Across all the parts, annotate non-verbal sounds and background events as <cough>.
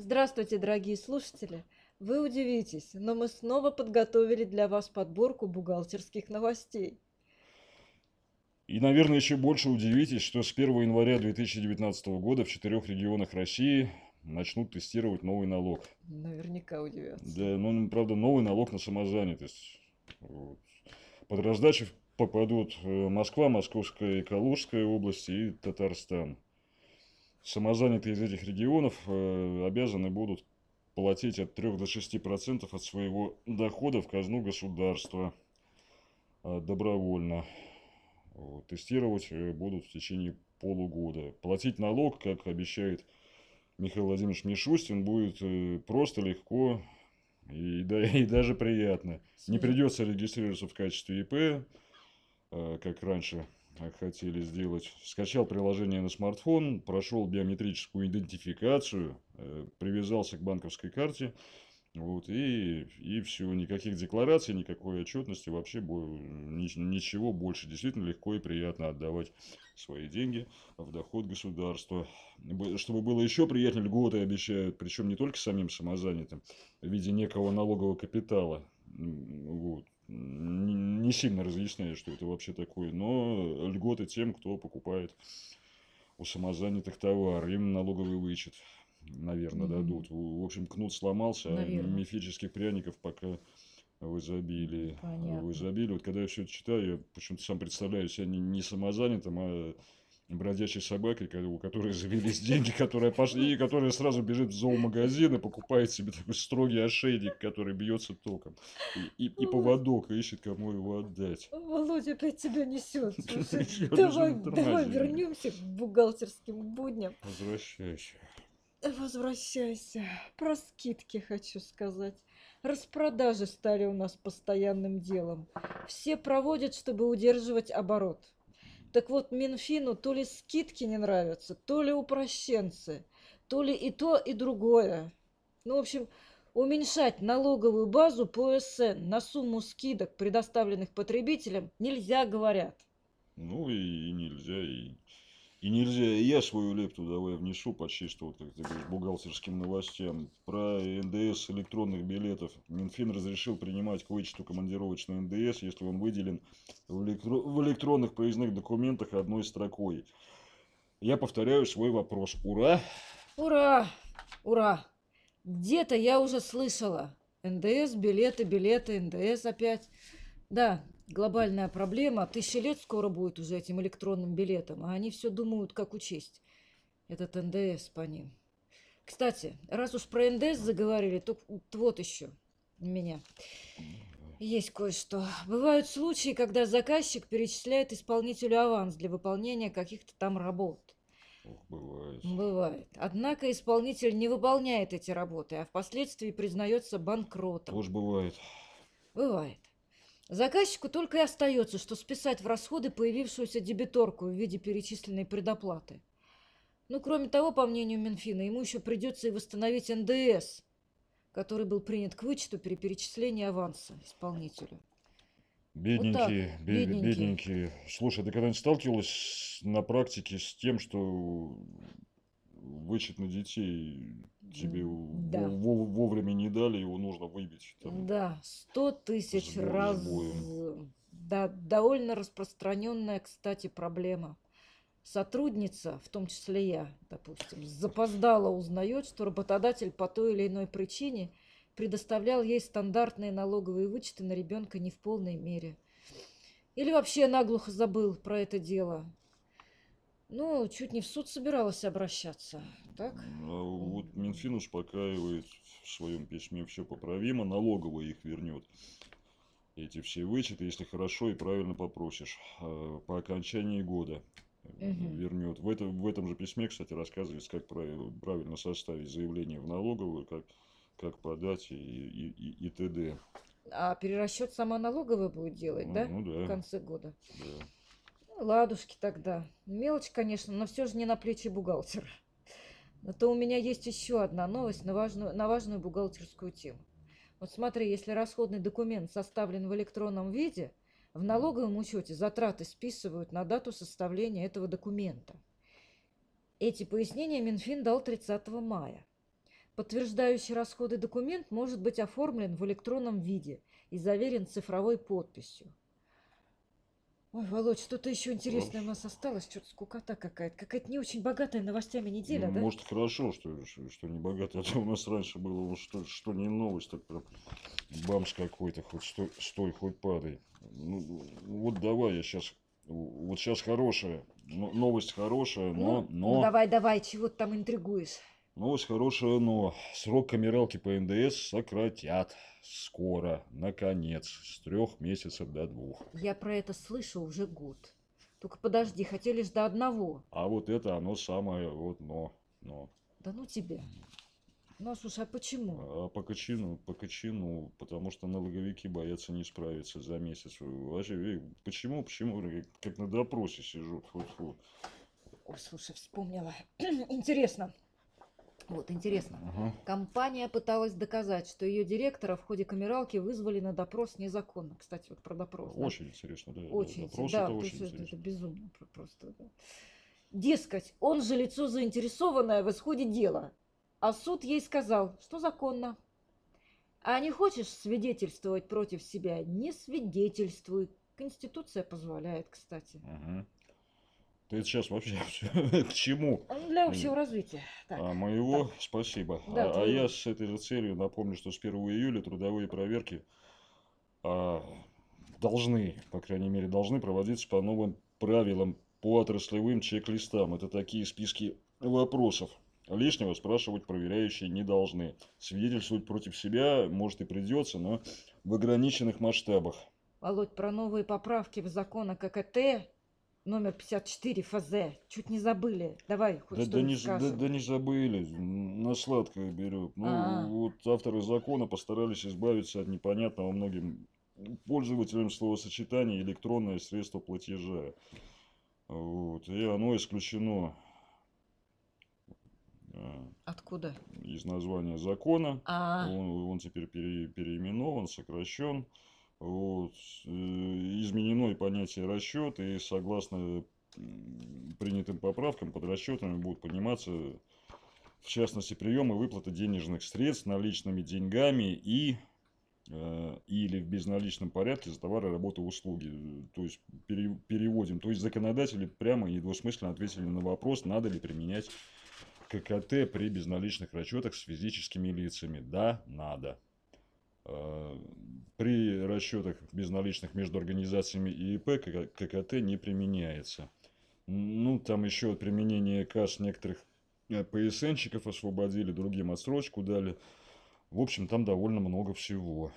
Здравствуйте, дорогие слушатели! Вы удивитесь, но мы снова подготовили для вас подборку бухгалтерских новостей. И, наверное, еще больше удивитесь, что с 1 января 2019 года в четырех регионах России начнут тестировать новый налог. Наверняка удивятся. Да, ну, правда, новый налог на самозанятость. Вот. Под раздачу попадут э, Москва, Московская и Калужская области и Татарстан. Самозанятые из этих регионов э, обязаны будут платить от 3 до 6 процентов от своего дохода в казну государства э, добровольно. Вот. Тестировать э, будут в течение полугода. Платить налог, как обещает Михаил Владимирович Мишустин, будет э, просто легко и, <laughs> да, и даже приятно. Не придется регистрироваться в качестве ИП, э, как раньше хотели сделать. Скачал приложение на смартфон, прошел биометрическую идентификацию, привязался к банковской карте, вот, и, и все, никаких деклараций, никакой отчетности, вообще ничего больше. Действительно легко и приятно отдавать свои деньги в доход государства. Чтобы было еще приятнее, льготы обещают, причем не только самим самозанятым, в виде некого налогового капитала. Вот. Не сильно разъясняю, что это вообще такое, но льготы тем, кто покупает у самозанятых товар, им налоговый вычет наверное, mm-hmm. дадут. В общем, кнут сломался, наверное. а мифических пряников пока в изобилии. Понятно. В изобилии. Вот когда я все это читаю, я почему-то сам представляю себя не, не самозанятым, а бродячей собакой, у которой завелись деньги, которая пошли, и которая сразу бежит в зоомагазин и покупает себе такой строгий ошейник, который бьется током. И, и, и поводок ищет, кому его отдать. Володя опять тебя несет. <laughs> давай, давай вернемся к бухгалтерским будням. Возвращайся. Возвращайся. Про скидки хочу сказать. Распродажи стали у нас постоянным делом. Все проводят, чтобы удерживать оборот. Так вот, Минфину то ли скидки не нравятся, то ли упрощенцы, то ли и то, и другое. Ну, в общем, уменьшать налоговую базу по СН на сумму скидок, предоставленных потребителям, нельзя, говорят. Ну и нельзя, и и нельзя, и я свою лепту давай внесу почти что, вот, как ты говоришь, бухгалтерским новостям. Про НДС электронных билетов. Минфин разрешил принимать к вычету командировочный НДС, если он выделен в, электро... в электронных проездных документах одной строкой. Я повторяю свой вопрос. Ура! Ура! Ура! Где-то я уже слышала. НДС, билеты, билеты, НДС опять. Да, глобальная проблема. Тысяча лет скоро будет уже этим электронным билетом, а они все думают, как учесть этот НДС по ним. Кстати, раз уж про НДС заговорили, то вот еще у меня есть кое-что. Бывают случаи, когда заказчик перечисляет исполнителю аванс для выполнения каких-то там работ. Ох, бывает. Бывает. Однако исполнитель не выполняет эти работы, а впоследствии признается банкротом. Тоже бывает. Бывает. Заказчику только и остается, что списать в расходы появившуюся дебиторку в виде перечисленной предоплаты. Ну, кроме того, по мнению Минфина, ему еще придется и восстановить НДС, который был принят к вычету при перечислении аванса исполнителю. Бедненькие, вот бед, бедненькие. бедненькие. Слушай, ты когда-нибудь сталкивалась на практике с тем, что вычет на детей тебе да. вовремя не дали, его нужно выбить. Там, да, сто тысяч раз. Да, довольно распространенная, кстати, проблема. Сотрудница, в том числе я, допустим, запоздала узнает, что работодатель по той или иной причине предоставлял ей стандартные налоговые вычеты на ребенка не в полной мере. Или вообще наглухо забыл про это дело. Ну, чуть не в суд собиралась обращаться, так? А вот Минфин успокаивает в своем письме все поправимо, налоговая их вернет. Эти все вычеты, если хорошо и правильно попросишь, а, по окончании года угу. вернет. В, этом в этом же письме, кстати, рассказывается, как правильно составить заявление в налоговую, как, как подать и, и, и, и т.д. А перерасчет сама налоговая будет делать, ну, да? Ну да. В конце года. Да. Ладушки тогда. Мелочь, конечно, но все же не на плечи бухгалтера. Но то у меня есть еще одна новость на важную, на важную бухгалтерскую тему. Вот смотри, если расходный документ составлен в электронном виде, в налоговом учете затраты списывают на дату составления этого документа. Эти пояснения Минфин дал 30 мая. Подтверждающий расходы документ может быть оформлен в электронном виде и заверен цифровой подписью. Ой, Володь, что-то еще интересное у нас осталось, что-то скукота какая-то. Какая-то не очень богатая новостями неделя, Ну, да? Может, хорошо, что, что, что не богато. А то у нас раньше было, вот что, что не новость, так прям бамс какой-то, хоть стой, стой хоть падай. Ну, вот давай я сейчас, вот сейчас хорошая, но- новость хорошая, но, ну, ну, но, давай, давай, чего ты там интригуешь? Новость хорошая, но срок камералки по НДС сократят скоро, наконец, с трех месяцев до двух. Я про это слышу уже год. Только подожди, хотели ж до одного. А вот это оно самое, вот, но, но. Да ну тебя. Ну, а слушай, а почему? А по качину, по качину, потому что налоговики боятся не справиться за месяц. Вообще, почему, почему, как на допросе сижу, фу-фу. Ой, слушай, вспомнила. <clears throat> Интересно. Вот, интересно. Ага. Компания пыталась доказать, что ее директора в ходе камералки вызвали на допрос незаконно. Кстати, вот про допрос. да. Очень интересно, да. да, Очень, допрос да, это то очень есть это, интересно. безумно про- просто. да. Дескать, он же лицо заинтересованное в исходе дела. А суд ей сказал, что законно. А не хочешь свидетельствовать против себя? Не свидетельствуй. Конституция позволяет, кстати. Ага. Ты сейчас вообще <laughs> к чему? Ну, Для общего развития. Так. А моего спасибо. Да, а, а твоего. я с этой же целью напомню, что с 1 июля трудовые проверки а, должны, по крайней мере, должны проводиться по новым правилам по отраслевым чек-листам. Это такие списки вопросов. Лишнего спрашивать проверяющие не должны. Свидетельствовать против себя, может, и придется, но в ограниченных масштабах. Володь, про новые поправки в закон о ККТ номер 54 ФЗ. Чуть не забыли. Давай, хоть Да, да, не, да, да не забыли, на сладкое берет. Ну, А. вот авторы закона постарались избавиться от непонятного многим пользователям словосочетания электронное средство платежа. Вот, и оно исключено а, Откуда? из названия закона. А, Он, он теперь пере- переименован, сокращен. Вот. э, Изменено и понятие расчет, и согласно принятым поправкам под расчетами будут пониматься, в частности, прием и выплата денежных средств наличными деньгами и э, или в безналичном порядке за товары, работы, услуги. То есть пере- переводим. То есть законодатели прямо и недвусмысленно ответили на вопрос, надо ли применять ККТ при безналичных расчетах с физическими лицами. Да, надо. Э, При расчетах безналичных между организациями и ИП КК ККТ не применяется. Ну, там еще от применения касс некоторых э, ПСНщиков освободили, другим отсрочку дали. В общем, там довольно много всего.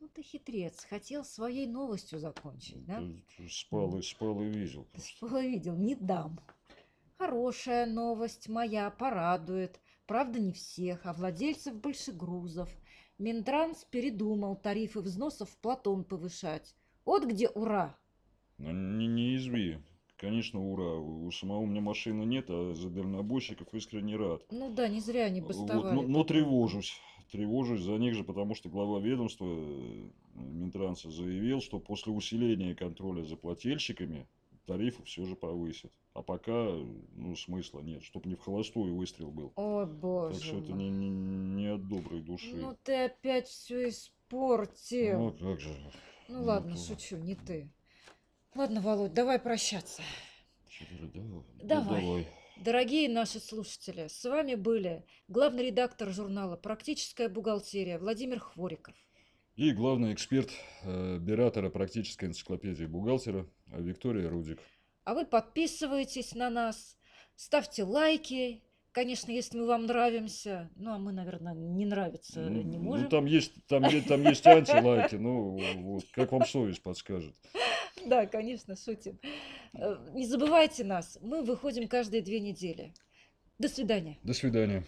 ну ты хитрец. Хотел своей новостью закончить, да? Э, Спал и спал и видел. Ты что видел? Не дам. Хорошая новость моя порадует. Правда, не всех, а владельцев большегрузов. Минтранс передумал тарифы взносов в Платон повышать. Вот где ура! Ну, Не, не изви. Конечно, ура. У самого у меня машины нет, а за дальнобойщиков искренне рад. Ну да, не зря они Вот, бастовали. но, но тревожусь. Тревожусь за них же, потому что глава ведомства э, Минтранса заявил, что после усиления контроля за плательщиками тарифы все же повысят. А пока, ну, смысла нет, чтобы не в холостую выстрел был. О, боже Так что это не, не, не от доброй души. Ну ты опять все испортил. Ну, как же. Ну ну, ладно, то- шучу, не ты. Ладно, Володь, давай прощаться. Давай. давай. Дорогие наши слушатели, с вами были главный редактор журнала «Практическая бухгалтерия» Владимир Хвориков. И главный эксперт э, Биратора практической энциклопедии бухгалтера Виктория Рудик. А вы подписывайтесь на нас, ставьте лайки, конечно, если мы вам нравимся. Ну, а мы, наверное, не нравиться Ну, не ну, можем. там есть, там, есть, там есть <laughs> антилайки, ну, вот, как вам совесть подскажет. Да, конечно, шутим. Э, Не забывайте нас, мы выходим каждые две недели. До свидания. До свидания.